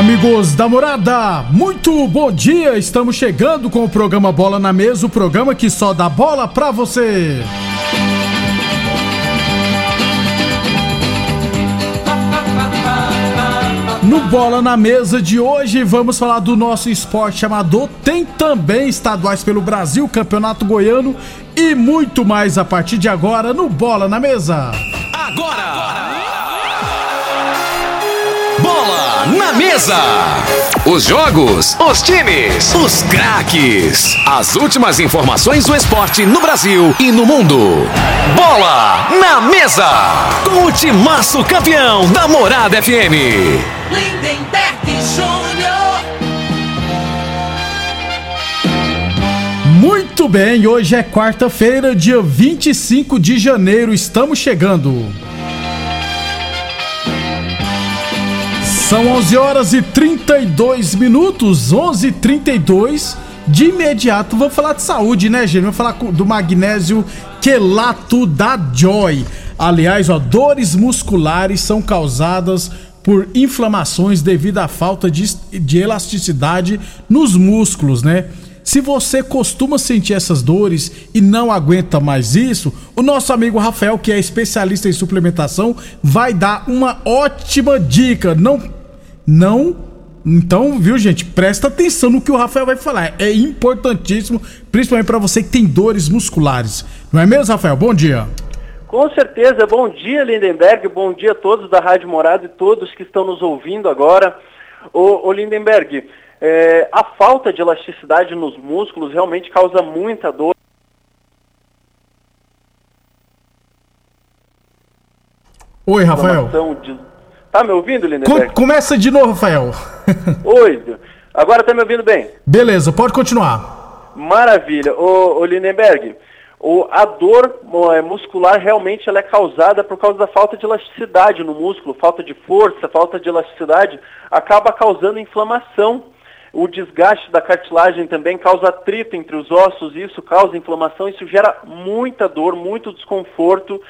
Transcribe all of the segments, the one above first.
Amigos da morada, muito bom dia! Estamos chegando com o programa Bola na Mesa o programa que só dá bola pra você. No Bola na Mesa de hoje, vamos falar do nosso esporte amador. Tem também estaduais pelo Brasil, Campeonato Goiano e muito mais a partir de agora no Bola na Mesa. Agora! agora. Na mesa. Os jogos, os times, os craques. As últimas informações do esporte no Brasil e no mundo. Bola na mesa. Com o timaço campeão da Morada FM. Lindenberg Júnior. Muito bem, hoje é quarta-feira, dia 25 de janeiro. Estamos chegando. São 11 horas e 32 minutos, 11 e 32 De imediato, vamos falar de saúde, né, gente? Vamos falar do magnésio quelato da Joy. Aliás, ó, dores musculares são causadas por inflamações devido à falta de, de elasticidade nos músculos, né? Se você costuma sentir essas dores e não aguenta mais isso, o nosso amigo Rafael, que é especialista em suplementação, vai dar uma ótima dica. Não não. Então, viu, gente? Presta atenção no que o Rafael vai falar. É importantíssimo, principalmente para você que tem dores musculares. Não é mesmo, Rafael? Bom dia. Com certeza. Bom dia, Lindenberg. Bom dia a todos da Rádio Morada e todos que estão nos ouvindo agora. Ô, ô Lindenberg, é, a falta de elasticidade nos músculos realmente causa muita dor. Oi, Rafael. De Tá me ouvindo, Lindenberg? Co começa de novo, Rafael. Oi, agora tá me ouvindo bem? Beleza, pode continuar. Maravilha. Ô, ô Lindenberg, o, a dor é, muscular realmente ela é causada por causa da falta de elasticidade no músculo, falta de força, falta de elasticidade, acaba causando inflamação. O desgaste da cartilagem também causa atrito entre os ossos, isso causa inflamação, isso gera muita dor, muito desconforto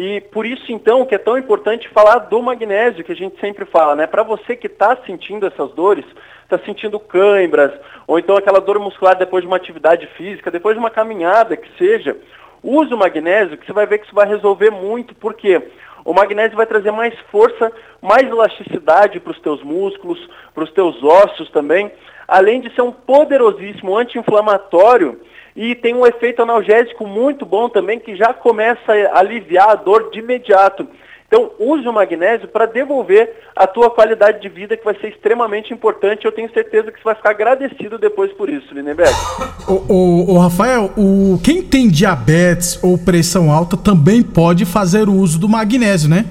e por isso, então, que é tão importante falar do magnésio, que a gente sempre fala, né? Para você que está sentindo essas dores, está sentindo cãibras, ou então aquela dor muscular depois de uma atividade física, depois de uma caminhada, que seja, use o magnésio, que você vai ver que isso vai resolver muito, porque o magnésio vai trazer mais força, mais elasticidade para os teus músculos, para os teus ossos também, além de ser um poderosíssimo anti-inflamatório e tem um efeito analgésico muito bom também que já começa a aliviar a dor de imediato. Então, use o magnésio para devolver a tua qualidade de vida, que vai ser extremamente importante. Eu tenho certeza que você vai ficar agradecido depois por isso, Lindenberg. O, o, o Rafael, o, quem tem diabetes ou pressão alta também pode fazer o uso do magnésio, né?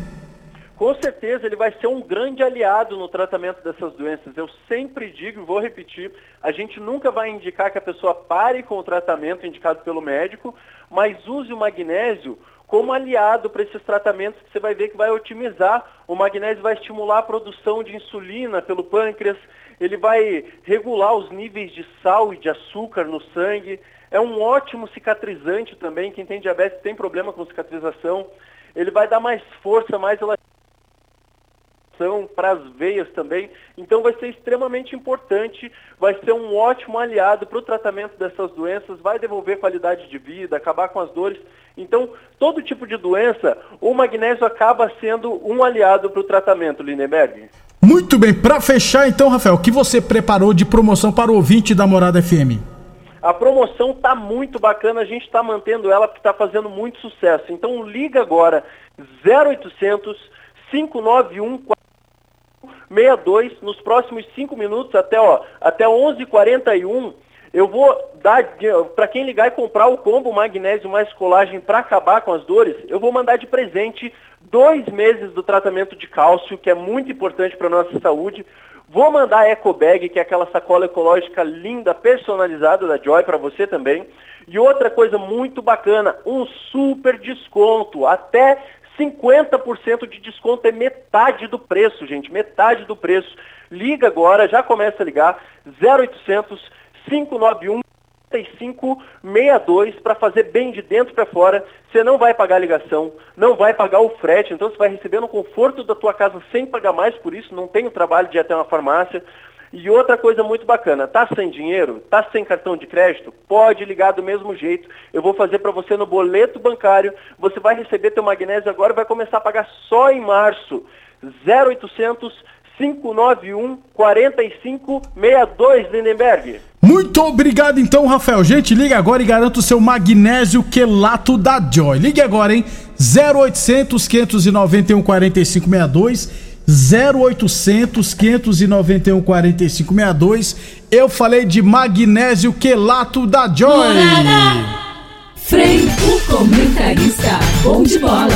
Com certeza ele vai ser um grande aliado no tratamento dessas doenças. Eu sempre digo e vou repetir, a gente nunca vai indicar que a pessoa pare com o tratamento indicado pelo médico, mas use o magnésio como aliado para esses tratamentos que você vai ver que vai otimizar. O magnésio vai estimular a produção de insulina pelo pâncreas, ele vai regular os níveis de sal e de açúcar no sangue. É um ótimo cicatrizante também. Quem tem diabetes tem problema com cicatrização. Ele vai dar mais força, mais elasticidade para as veias também. Então vai ser extremamente importante, vai ser um ótimo aliado para o tratamento dessas doenças, vai devolver qualidade de vida, acabar com as dores. Então, todo tipo de doença, o magnésio acaba sendo um aliado para o tratamento, Lindenberg. Muito bem, para fechar então, Rafael, o que você preparou de promoção para o ouvinte da Morada FM? A promoção tá muito bacana, a gente está mantendo ela porque está fazendo muito sucesso. Então liga agora 0800 591 62 nos próximos 5 minutos até ó, até 11:41 eu vou dar para quem ligar e comprar o combo magnésio mais colagem para acabar com as dores, eu vou mandar de presente dois meses do tratamento de cálcio, que é muito importante para nossa saúde. Vou mandar a Eco Bag, que é aquela sacola ecológica linda, personalizada da Joy para você também. E outra coisa muito bacana, um super desconto, até 50% de desconto é metade do preço, gente, metade do preço. Liga agora, já começa a ligar, 0800 591 6562 para fazer bem de dentro para fora. Você não vai pagar a ligação, não vai pagar o frete, então você vai receber no conforto da tua casa sem pagar mais por isso, não tem o trabalho de ir até uma farmácia. E outra coisa muito bacana, tá sem dinheiro? Tá sem cartão de crédito? Pode ligar do mesmo jeito. Eu vou fazer para você no boleto bancário. Você vai receber teu magnésio agora e vai começar a pagar só em março. 0800 591 4562 Lindenberg. Muito obrigado então, Rafael. Gente, liga agora e garanta o seu magnésio quelato da Joy. Ligue agora, hein? 0800 591 4562 0800 591 4562. Eu falei de magnésio quelato da Joy. Frei, o comentarista, bom de bola.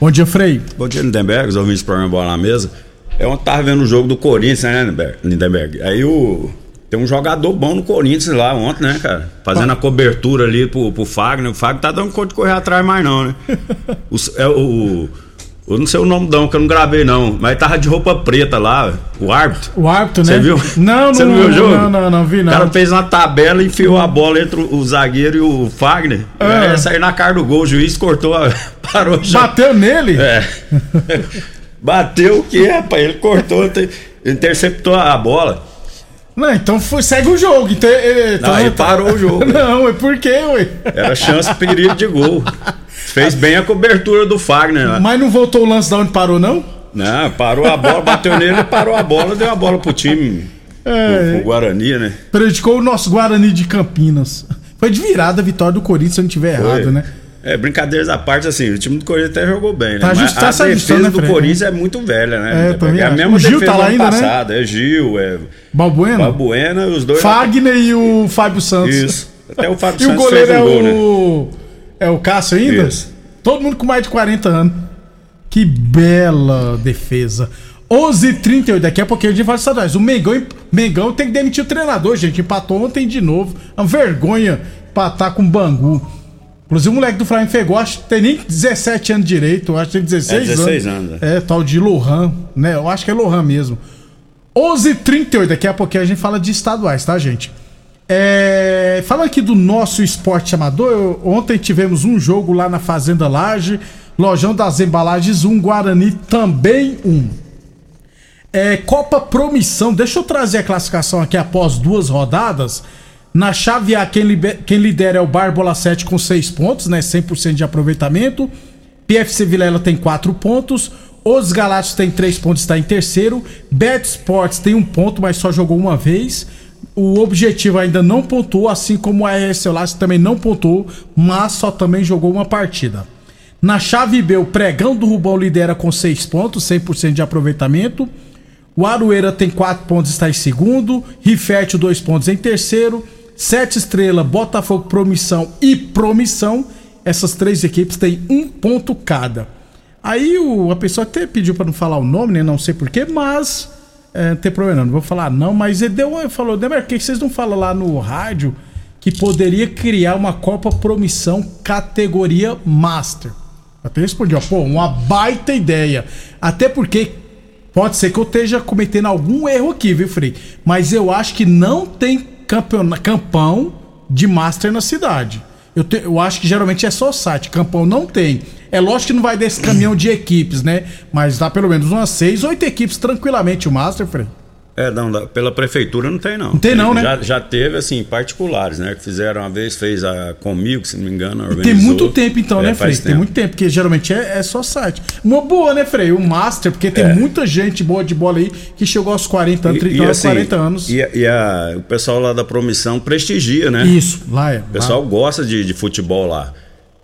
Bom dia, Frei. Bom dia, Lindenberg, os ouvintes do programa Bola na Mesa. É ontem tava vendo o jogo do Corinthians, né, Lindenberg? Aí o. Tem um jogador bom no Corinthians lá ontem, né, cara? Fazendo ah. a cobertura ali pro, pro Fagner. O Fagner tá dando conta de correr atrás mais, não, né? o, é, o, eu não sei o nome não, que eu não gravei não, mas tava de roupa preta lá, o árbitro. O árbitro, né? Você viu? Não, não, viu o jogo? Não, não, não vi não. O cara fez uma tabela e enfiou a bola entre o zagueiro e o Fagner. É. Saiu na cara do gol, o juiz cortou, parou já. Bateu nele? É. Bateu o quê, rapaz? Ele cortou, interceptou a bola. Não, então foi, segue o jogo. Então, então, não, ele parou o jogo. Não, é por quê, ué? Era chance perigo de gol. Fez bem a cobertura do Fagner. Lá. Mas não voltou o lance da onde parou, não? Não, parou a bola, bateu nele, parou a bola, deu a bola pro time. É, pro, Guarani, né? Prejudicou o nosso Guarani de Campinas. Foi de virada a vitória do Corinthians, se eu não tiver errado, né? É, brincadeiras à parte, assim, o time do Corinthians até jogou bem, né? Tá Mas a defesa né, do Corinthians é muito velha, né? É, também é a mesma o Gil defesa tá lá ainda, né? passada. Né? É Gil, é... Balbuena? Balbuena, os dois... Fagner e o Fábio Santos. Isso. Até o Fábio e Santos o goleiro fez um é gol, o... Né? É o Cássio ainda? Isso. Todo mundo com mais de 40 anos. Que bela defesa. 11h38, daqui a pouquinho a gente vai estaduais. O Mengão, Mengão tem que demitir o treinador, gente. Empatou ontem de novo. É uma vergonha empatar com o Bangu. Inclusive o moleque do Flamengo Fegou, acho que tem nem 17 anos direito, acho que tem 16, é 16 anos. anos. É, tal de Lohan, né? Eu acho que é Lohan mesmo. 11h38, daqui a pouquinho a gente fala de estaduais, tá, gente? É, falando aqui do nosso esporte amador, ontem tivemos um jogo lá na Fazenda Laje, Lojão das Embalagens 1, Guarani também 1. É, Copa Promissão, deixa eu trazer a classificação aqui após duas rodadas. Na chave A, quem, quem lidera é o Barbola 7 com 6 pontos, né? 100% de aproveitamento. PFC Vilela tem 4 pontos. Os Galácticos tem 3 pontos, está em terceiro. Bet Sports tem 1 um ponto, mas só jogou uma vez. O Objetivo ainda não pontuou, assim como a RS também não pontuou, mas só também jogou uma partida. Na chave B, o Pregão do Rubão lidera com 6 pontos, 100% de aproveitamento. O Aroeira tem 4 pontos, está em segundo. Rifete, 2 pontos em terceiro. Sete Estrela, Botafogo, Promissão e Promissão. Essas três equipes têm um ponto cada. Aí o, a pessoa até pediu para não falar o nome, né? Não sei porquê, mas. É, tem problema, não. Vou falar não, mas ele deu, ele falou, Demer, por que vocês não falam lá no rádio que poderia criar uma Copa Promissão categoria Master? Até respondeu, pô, uma baita ideia. Até porque pode ser que eu esteja cometendo algum erro aqui, viu, Frei? Mas eu acho que não tem campeon... campão de Master na cidade. Eu, te... eu acho que geralmente é só site, campão não tem. É lógico que não vai desse caminhão de equipes, né? Mas dá pelo menos umas seis, oito equipes tranquilamente o Master, Fred. É, não, pela prefeitura não tem, não. Não tem não, né? Já, já teve, assim, particulares, né? Que fizeram uma vez, fez a comigo, se não me engano, Tem organizou. muito tempo então, É, né, Frei? Tem muito tempo, porque geralmente é, é só site. Uma boa, né, Frei? O Master, porque tem É. muita gente boa de bola aí que chegou aos 40 anos, E- 30 e, anos, assim, 40 anos. E, a- e a- o pessoal lá da Promissão prestigia, né? Isso, lá é. O pessoal gosta de, de futebol lá.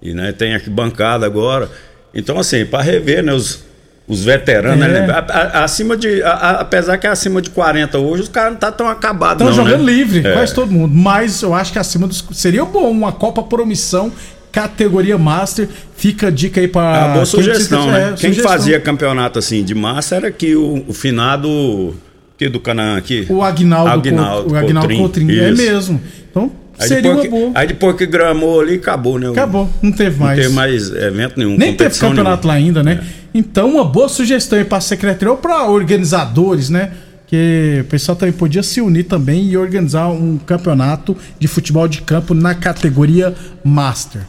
E né, tem aqui bancada agora. Então, assim, para rever, né, os, os veteranos, É. né? A- a- acima de. a- apesar que é acima de 40 hoje, os caras não tá tão acabados, Estão não. jogando né? livre, É. quase todo mundo. Mas eu acho que acima dos. Seria bom uma Copa Promissão, categoria Master. Fica a dica aí É pra. uma boa quem sugestão, precisa- né? é, Quem sugestão. fazia campeonato assim de massa era que o, o finado. Que do Canaã aqui? O Agnaldo, Agnaldo Couto- o Agnaldo Coutrinho, Coutrinho. É mesmo. Então, Aí seria depois, uma que, boa. aí depois que gramou ali, acabou, né? Acabou, não teve Não mais. teve mais evento nenhum. Nem teve campeonato lá ainda, né? Então, uma boa sugestão aí pra secretaria ou pra organizadores, né? Que o pessoal também podia se unir também e organizar um campeonato de futebol de campo na categoria Master.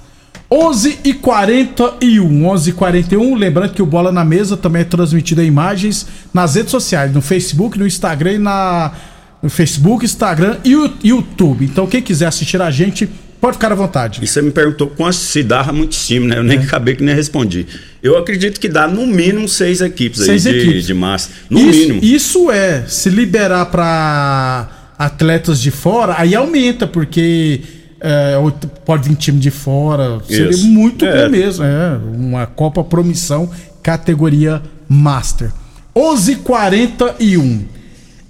11 e 41, 11 e 41, lembrando que o Bola na Mesa também é transmitido em imagens nas redes sociais, no Facebook, no Instagram e na Facebook, Instagram e YouTube. Então quem quiser assistir a gente, pode ficar à vontade. E você me perguntou quanto se dá muitos times, né? Eu É. nem acabei que nem respondi. Eu acredito que dá no mínimo seis equipes Seis aí de, equipes. de massa. No isso, mínimo. Isso é, se liberar para atletas de fora, aí aumenta, porque é, pode vir time de fora. Seria Isso. muito É. bom mesmo. É, uma Copa Promissão, categoria Master. 11:41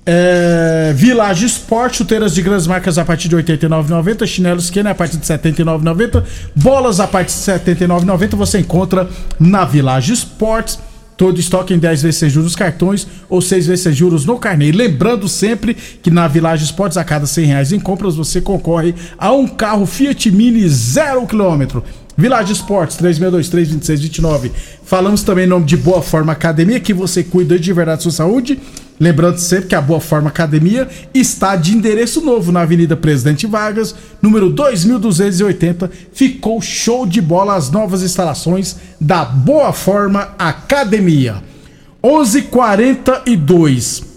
é, Village Sport, chuteiras de grandes marcas a partir de R$ 89,90, chinelos Kenner a partir de R$ 79,90, bolas a partir de R$ 79,90 você encontra na Village Sports. Todo estoque em 10 vezes juros cartões ou 6 vezes juros no carnê. Lembrando sempre que na Village Sports, a cada 100 reais em compras, você concorre a um carro Fiat Mini 0 km. Village Sports 3623-2629. Falamos também em nome de Boa Forma Academia, que você cuida de verdade da sua saúde. Lembrando sempre que a Boa Forma Academia está de endereço novo na Avenida Presidente Vargas, número 2280. Ficou show de bola as novas instalações da Boa Forma Academia. 11:42.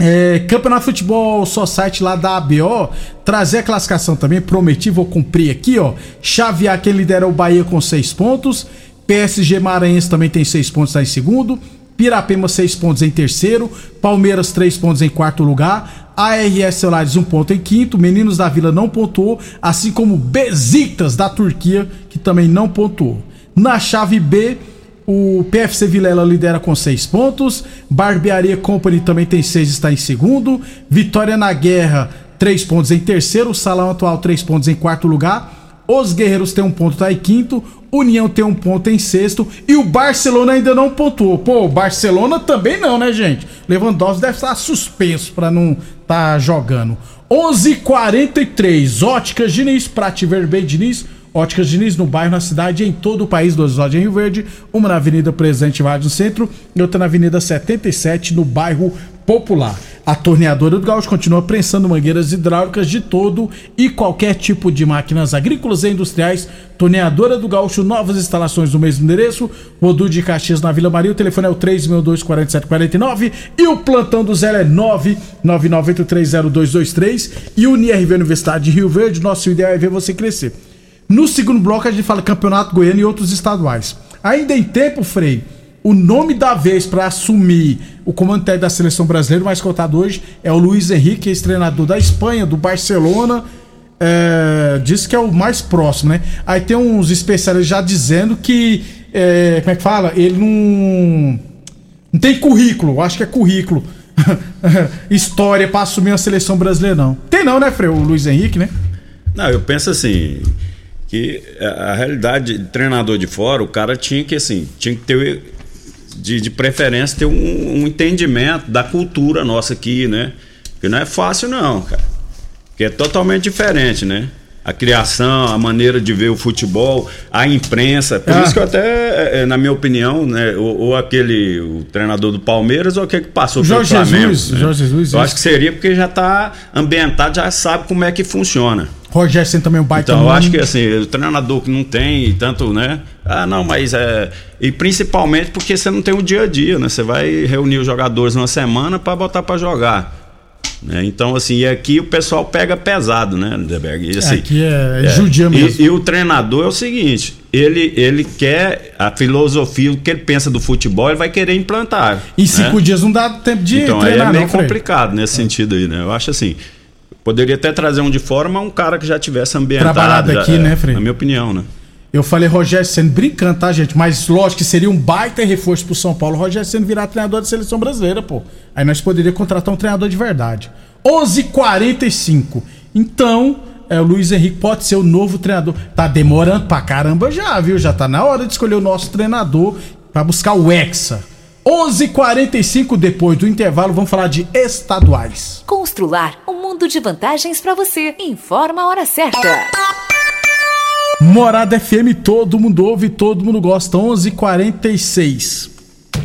É, Campeonato Futebol só site lá da ABO, trazer a classificação também, prometi, vou cumprir aqui, ó. Xavier, quem lidera o Bahia com 6 pontos. PSG Maranhense também tem 6 pontos, tá em segundo. Pirapema, 6 pontos em terceiro. Palmeiras, 3 pontos em quarto lugar. ARS Celulares, 1 ponto em quinto. Meninos da Vila não pontuou, assim como Besiktas da Turquia, que também não pontuou. Na chave B, o PFC Vilela lidera com 6 pontos. Barbearia Company também tem 6, está em segundo. Vitória na Guerra, 3 pontos em terceiro. Salão Atual, 3 pontos em quarto lugar. Os Guerreiros tem um ponto, tá em quinto. União tem um ponto em sexto. E o Barcelona ainda não pontuou. Pô, o Barcelona também não, né, gente? Lewandowski deve estar suspenso para não tá jogando. 11:43 Óticas Diniz, Prate Vermelho Diniz. Óticas Diniz no bairro, na cidade, em todo o país, duas lojas em Rio Verde, uma na Avenida Presidente Vargas no centro e outra na Avenida 77 no bairro Popular. A torneadora do Gaúcho continua prensando mangueiras hidráulicas de todo e qualquer tipo de máquinas agrícolas e industriais. Torneadora do Gaúcho, novas instalações no mesmo endereço. Rodu de Caxias na Vila Maria. O telefone é o 3624749 e o plantão do Zé é 999830223 e o NRV Universidade de Rio Verde. Nosso ideal é ver você crescer. No segundo bloco a gente fala Campeonato Goiano e outros estaduais. Ainda em tempo, Frei, o nome da vez para assumir o comando técnico da seleção brasileira, mais cotado hoje, é o Luiz Henrique, ex-treinador da Espanha, do Barcelona. É, diz que é o mais próximo, né? Aí tem uns especialistas já dizendo que. é, como é que fala? Ele não. Não tem currículo, acho que é currículo. História para assumir a seleção brasileira, não. Tem não, né, Frei? O Luiz Henrique, né? Não, eu penso assim que a, realidade de treinador de fora, o cara tinha que assim, tinha que ter de, de preferência ter um, um entendimento da cultura nossa aqui, né? Porque não é fácil não, cara. Porque é totalmente diferente, né? A criação, a maneira de ver o futebol, a imprensa. Por Ah. isso que eu até, é, na minha opinião, né, ou, ou aquele o treinador do Palmeiras ou aquele que passou Jorge pelo Flamengo. Jesus, né? Jorge Jesus, Eu acho que seria porque já está ambientado, já sabe como é que funciona. Rogério Senna também é um baita Então, eu acho que assim, o treinador que não tem tanto, né? Ah, não, mas é. E principalmente porque você não tem o dia a dia, né? Você vai reunir os jogadores numa semana para botar para jogar. né? Então, assim, e aqui o pessoal pega pesado, né, Lindeberg? Assim, aqui é, é judia mesmo. E, e o treinador é o seguinte: ele, ele quer a filosofia, o que ele pensa do futebol, ele vai querer implantar. Em cinco né? dias não dá tempo de Então aí é treinar, meio não, complicado nesse sentido aí, né? Eu acho assim. Poderia até trazer um de fora, mas um cara que já tivesse ambientado. Trabalhado já- aqui, é, né, Frei? Na minha opinião, né? Eu falei Rogério Senna brincando, tá, gente? Mas lógico que seria um baita reforço pro São Paulo. Rogério Senna virar treinador da seleção brasileira, pô. Aí nós poderíamos contratar um treinador de verdade. 11:45. Então, é, o Luiz Henrique pode ser o novo treinador. Tá demorando pra caramba já, viu? Já tá na hora de escolher o nosso treinador pra buscar o Hexa. 11:45 depois do intervalo, vamos falar de estaduais. Constrular um mundo de vantagens para você. Informa a hora certa. Morada FM, todo mundo ouve, todo mundo gosta. 11:46.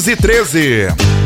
1513.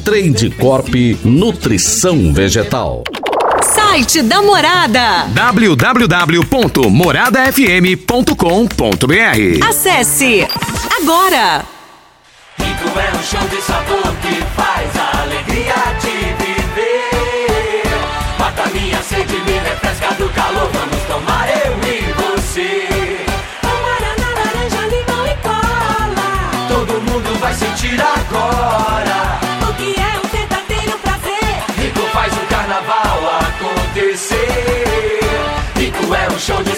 Trade Corp Nutrição Vegetal. Site da Morada. www.moradafm.com.br Acesse agora. Rico é um show de sabor que faz a alegria de viver. Mata minha sede, me refresca do calor. Vamos tomar eu e você. Rico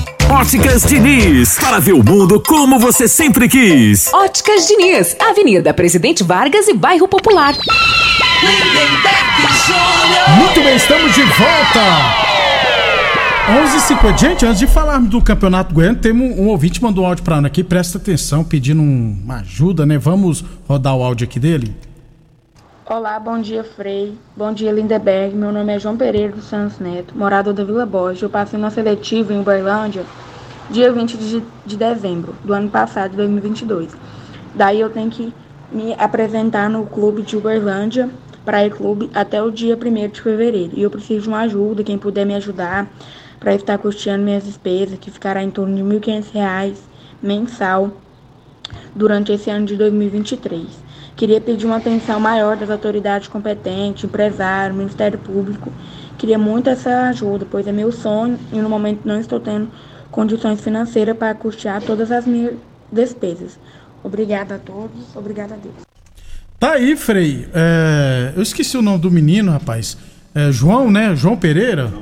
Óticas Diniz, para ver o mundo como você sempre quis. Óticas Diniz, Avenida Presidente Vargas e Bairro Popular. Muito bem, estamos de volta. 11h50. Gente, antes de falarmos do Campeonato Goiano, temos um, um ouvinte que mandou um áudio pra Ana aqui. Presta atenção, pedindo um- uma ajuda, né? Vamos rodar o áudio aqui dele? Olá, bom dia, Frei. Bom dia, Lindeberg. Meu nome é João Pereira dos Santos Neto, morador da Vila Borges. Eu passei na seletiva em Uberlândia dia 20 de, de dezembro do ano passado, 2022. Daí eu tenho que me apresentar no clube de Uberlândia, Praia Clube, até o dia 1 de fevereiro. E eu preciso de uma ajuda, quem puder me ajudar, para estar custeando minhas despesas, que ficará em torno de R$ 1.500 mensal durante esse ano de 2023. Queria pedir uma atenção maior das autoridades competentes, empresário, Ministério Público. Queria muito essa ajuda, pois é meu sonho e no momento não estou tendo condições financeiras para custear todas as minhas despesas. Obrigada a todos, obrigada a Deus. Tá aí, Frei. É, eu esqueci o nome do menino, rapaz. É, João, né? João Pereira?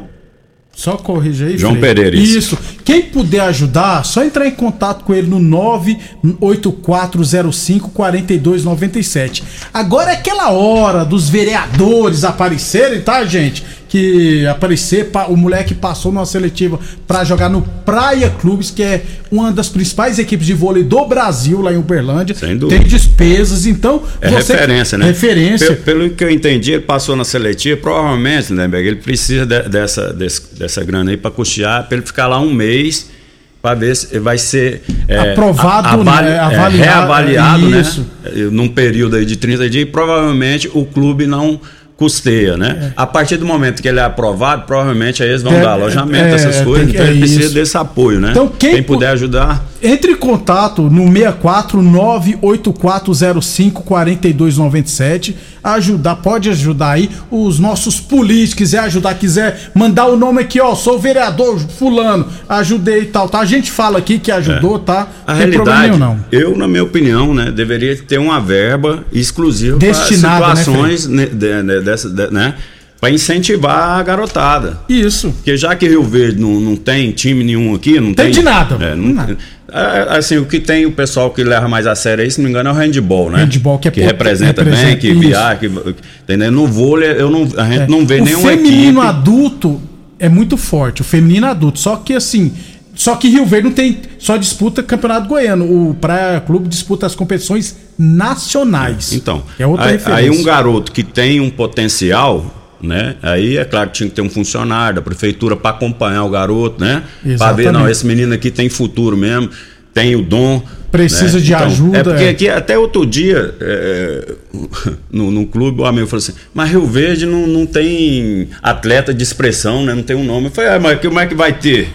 Só corrija aí, João Frei. Pereira, isso. Isso. Quem puder ajudar, só entrar em contato com ele no 98405-4297. Agora é aquela hora dos vereadores aparecerem, tá, gente? Que aparecer, pa- o moleque passou numa seletiva pra jogar no Praia Clubes, que é uma das principais equipes de vôlei do Brasil, lá em Uberlândia. Sem dúvida. Tem despesas, então. É você- referência, né? Referência. Pe- Pelo, que eu entendi, ele passou na seletiva, provavelmente, Lindenberg, ele precisa de- dessa, desse- dessa grana aí para custear, para ele ficar lá um mês, para ver se vai ser é, Aprovado, né? é, Avaliado, reavaliado, isso. né? Num período aí de 30 dias, e provavelmente o clube não custeia, né? A partir do momento que ele é aprovado, provavelmente aí eles vão É, dar alojamento, é, essas tem coisas, então é ele precisa isso. desse apoio, né? Então, quem pu- puder ajudar, Entre em contato no 64 98405 4297. Ajudar, pode ajudar aí os nossos políticos, quiser ajudar, quiser mandar o nome aqui, ó, sou vereador fulano, ajudei e tal, tá? A gente fala aqui que ajudou, tá? A Não tem realidade, não. eu, na minha opinião, né, deveria ter uma verba exclusiva Destinada, para né, situações né, de- de- dessa, de- né, para incentivar a garotada. Isso. Porque já que Rio Verde não, não tem time nenhum aqui, não tem. Tem de nada. É, não- é, assim, o que tem o pessoal que leva mais a sério aí, se não me engano, é o handball, né? Handball, que é pot- representa, representa, bem, que viaja, que, entendeu? No vôlei, eu não, a gente não vê É. o feminino equipe. adulto é muito forte, o feminino adulto. Só que assim, só que Rio Verde não tem, só disputa campeonato goiano. O Praia Clube disputa as competições nacionais. Então, é outra aí, referência. aí um garoto que tem um potencial, né? Aí é claro que tinha que ter um funcionário da prefeitura para acompanhar o garoto, né? Para ver, não, esse menino aqui tem futuro mesmo, tem o dom. Precisa né? de ajuda, É porque é. aqui, até outro dia, é, no, no clube, o amigo falou assim: Mas Rio Verde não, não tem atleta de expressão, né? Não tem um nome. Eu falei: ah, Mas como é que vai ter?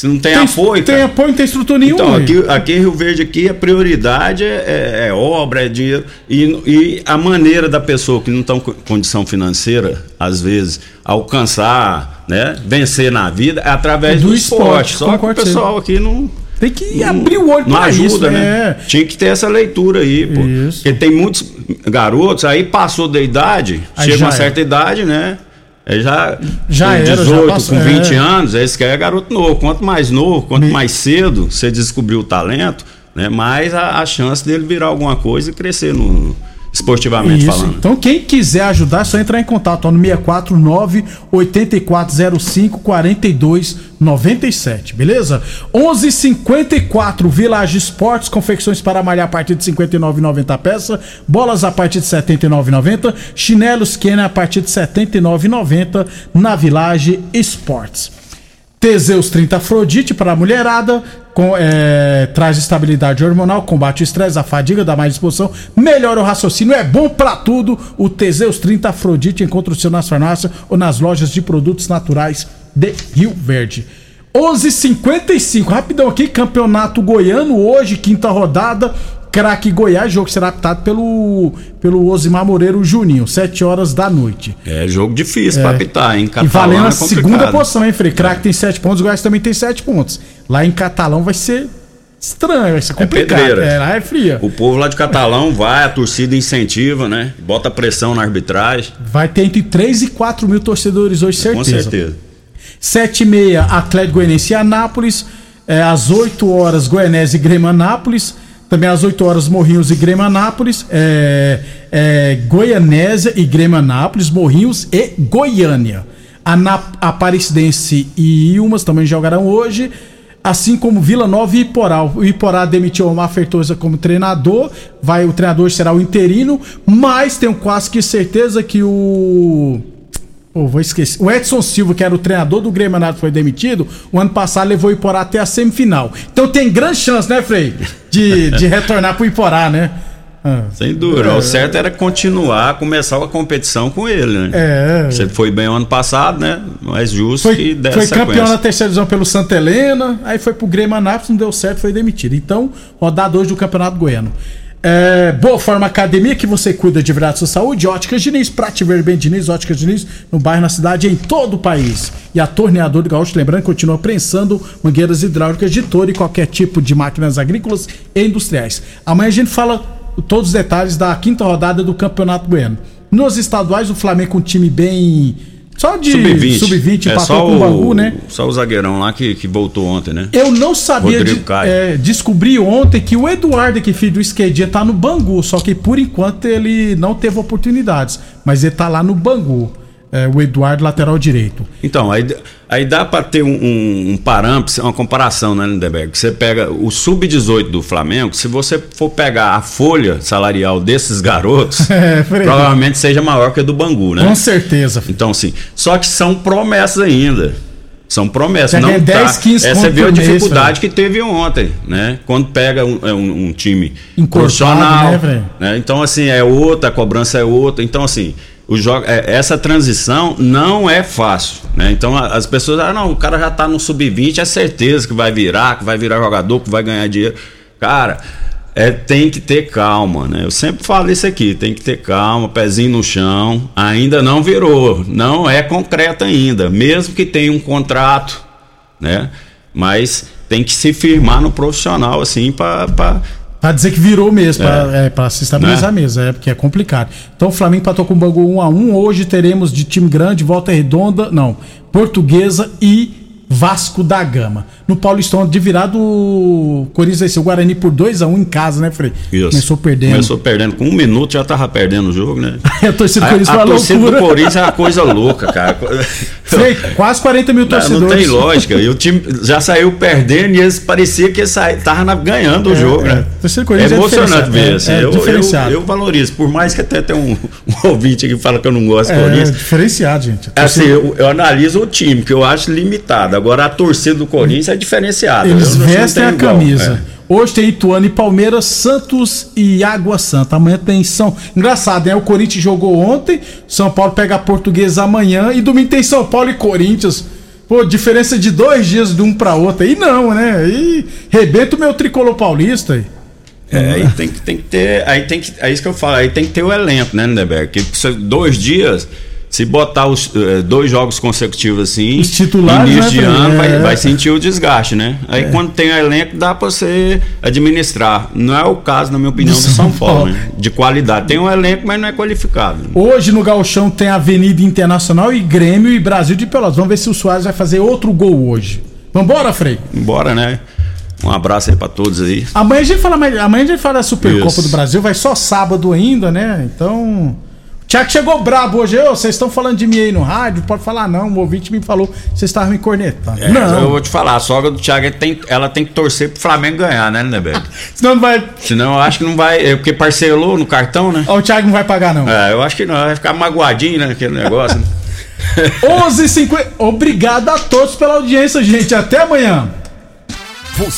Se não tem, apoio. Tem cara. apoio, não tem estrutura nenhuma. Então, aqui, aqui em Rio Verde, aqui, a prioridade é, é- é obra, é dinheiro. E, e a maneira da pessoa que não está com condição financeira, às vezes, alcançar, né, vencer na vida, é através Do do, esporte, esporte. Só que o pessoal aqui não. Tem que não- abrir o olho Não pra ajuda, isso, né? é. Tinha que ter essa leitura aí, pô. Porque tem muitos garotos, aí passou da idade, Aí chega uma é. certa idade, né? Aí já, Já com era, já 18, passou, com 20 é. anos, aí você quer garoto novo. Quanto mais novo, quanto mais cedo você descobrir o talento, né, mais a, a chance dele virar alguma coisa e crescer no, esportivamente Isso. falando. Então, quem quiser ajudar, é só entrar em contato ó, no 649 8405 4297, beleza? 11:54 Village Esportes, confecções para malhar a partir de 59,90 peça, bolas a partir de 79,90, chinelos Kenner a partir de 79,90 na Village Esportes. Teseus 30 Afrodite para a mulherada, com, é, traz estabilidade hormonal, combate o estresse, a fadiga, dá mais disposição, melhora o raciocínio, é bom para tudo. O Teseus 30 Afrodite encontra o seu nas farmácias ou nas lojas de produtos naturais de Rio Verde. 11:55 rapidão aqui, campeonato goiano hoje, quinta rodada. Craque Goiás, jogo será apitado pelo, pelo Osimar Moreira Juninho, 7 horas da noite. É jogo difícil É. pra apitar, hein? e Catalão valendo é a complicado. segunda posição, hein, Frei? Craque tem 7 pontos, o Goiás também tem 7 pontos. Lá em Catalão vai ser estranho, vai ser complicado. pedreira. É, lá é fria. O povo lá de Catalão vai, a torcida incentiva, né? Bota pressão na arbitragem. Vai ter entre 3 e 4 mil torcedores hoje, certeza. Com certeza. 7 e meia, Atlético Goianiense e Anápolis. É, às 8 horas, Goianese e Grêmio Anápolis. Também às 8 horas, Morrinhos e Grêmio Anápolis. É, é, Goianésia e Grêmio Anápolis, Morrinhos e Goiânia. Ana, Aparecidense e Ilmas também jogarão hoje. Assim como Vila Nova e Iporá. O Iporá demitiu o Omar Fertosa como treinador. Vai, o treinador será o interino. Mas tenho quase que certeza que o. Pô, vou esquecer. O Edson Silva, que era o treinador do Grêmio Anápolis, foi demitido. O ano passado levou o Iporá até a semifinal. Então tem grande chance, né, Frei? De, de retornar pro Iporá, né? Ah. Sem dúvida. É. O certo era continuar, começar a competição com ele, né? É. Você foi bem o ano passado, né? Mais justo que Foi, desse foi campeão sequência. na terceira divisão pelo Santa Helena, aí foi pro Grêmio Anápolis, não deu certo, foi demitido. Então, rodada hoje do Campeonato Goiano. É, Boa Forma Academia, que você cuida de verdade sua saúde. Óticas Diniz, pra te ver bem Diniz, Óticas Diniz, no bairro, na cidade, em todo o país. E a Torneador do Gaúcho, lembrando, continua prensando mangueiras hidráulicas de todo e qualquer tipo de máquinas agrícolas e industriais. Amanhã a gente fala todos os detalhes da quinta rodada do Campeonato Goiano. Nos estaduais, o Flamengo um time bem. Só de Sub-20. sub-20 é só com o Bangu, né? Só o zagueirão lá que, que voltou ontem, né? Eu não sabia, Rodrigo de, Caio. é, descobri ontem que o Eduardo, que filho do Esquerdinha, tá no Bangu, só que por enquanto ele não teve oportunidades, mas ele tá lá no Bangu, é, o Eduardo, lateral direito. Então, aí, aí dá pra ter um, um, um parâmetro, uma comparação, né, Lindeberg? Você pega o sub-18 do Flamengo, se você for pegar a folha salarial desses garotos, É, provavelmente seja maior que a do Bangu, né? Com certeza. Então, sim. Só que são promessas ainda. São promessas. Já não ganha 10, 15 é, Você viu a por mês, dificuldade que teve ontem, né? Quando pega um, é um- um time Encorpado, profissional. né, né? Então, assim, é outra, a cobrança é outra. Então, assim, jogo, é, essa transição não é fácil. Né? Então, as pessoas, ah, não, o cara já tá no sub-20, é certeza que vai virar, que vai virar jogador, que vai ganhar dinheiro. Cara. É, tem que ter calma, né? Eu sempre falo isso aqui, tem que ter calma, pezinho no chão. Ainda não virou, não é concreto ainda, mesmo que tenha um contrato, né? Mas tem que se firmar no profissional, assim, para Pra dizer que virou mesmo, É. pra, é, pra se estabilizar Né? mesmo, é, porque é complicado. Então o Flamengo empatou com o Bangu 1 a 1 Hoje teremos de time grande, Volta Redonda, não, Portuguesa e Vasco da Gama. No Paulistão, de virado, o Corinthians venceu o Guarani por 2 a 1 em casa, né, Frei? Isso. Começou perdendo. Começou perdendo. Com um minuto já tava perdendo o jogo, né? a torcida do A, Corinthians a uma torcida do. Corinthians é uma coisa louca, cara. Frei, quase 40 mil Não, torcedores. não tem lógica. E o time já saiu perdendo e eles parecia que estavam ganhando o É, jogo, é. né? Torcida do É Corinthians é emocionante diferenciado. ver. É, assim. é eu, eu, eu valorizo. Por mais que até tenha um, um ouvinte aqui que fala que eu não gosto do É, Corinthians. diferenciado, gente. A Assim, torcida- eu, eu analiso o time, que eu acho limitado. Agora a torcida do Corinthians é diferenciada. Eles vestem tem a igual. camisa. É. Hoje tem Ituano e Palmeiras, Santos e Água Santa. Amanhã tem São. Engraçado, né? O Corinthians jogou ontem, São Paulo pega a Portuguesa amanhã e domingo tem São Paulo e Corinthians. Pô, diferença de dois dias de um pra outro. Aí não, né? Aí rebenta o meu tricolor paulista. aí. É, aí tem que, tem que ter. Aí tem que. É isso que eu falo, aí tem que ter o elenco, né, Lindeberg? Que dois dias, se botar os eh, dois jogos consecutivos assim, Os titulares, início né, de ano, é. vai, vai sentir o desgaste, né? Aí quando tem o elenco, dá pra você administrar. Não é o caso, na minha opinião, do São Paulo, né? De qualidade. Tem um elenco, mas não é qualificado. Hoje no Gauchão tem Avenida Internacional e Grêmio e Brasil de Pelotas. Vamos ver se o Soares vai fazer outro gol hoje. Vambora, Frei? Embora, né? Um abraço aí pra todos aí. Amanhã a gente fala, mais- amanhã a gente fala da Supercopa Isso. do Brasil, vai só sábado ainda, né? Então. O Thiago chegou brabo hoje, ô, vocês estão falando de mim aí no rádio? Pode falar não, o ouvinte me falou que vocês estavam me cornetando. É, não, Eu vou te falar, a sogra do Thiago ela tem, ela tem que torcer pro Flamengo ganhar, né, Lindeberg? senão não vai. Senão eu acho que não vai. É porque parcelou no cartão, né? Ó, o Thiago não vai pagar, não. É, eu acho que não, vai ficar magoadinho, né? Aquele negócio. né? 11h50. Obrigado a todos pela audiência, gente. Até amanhã. Você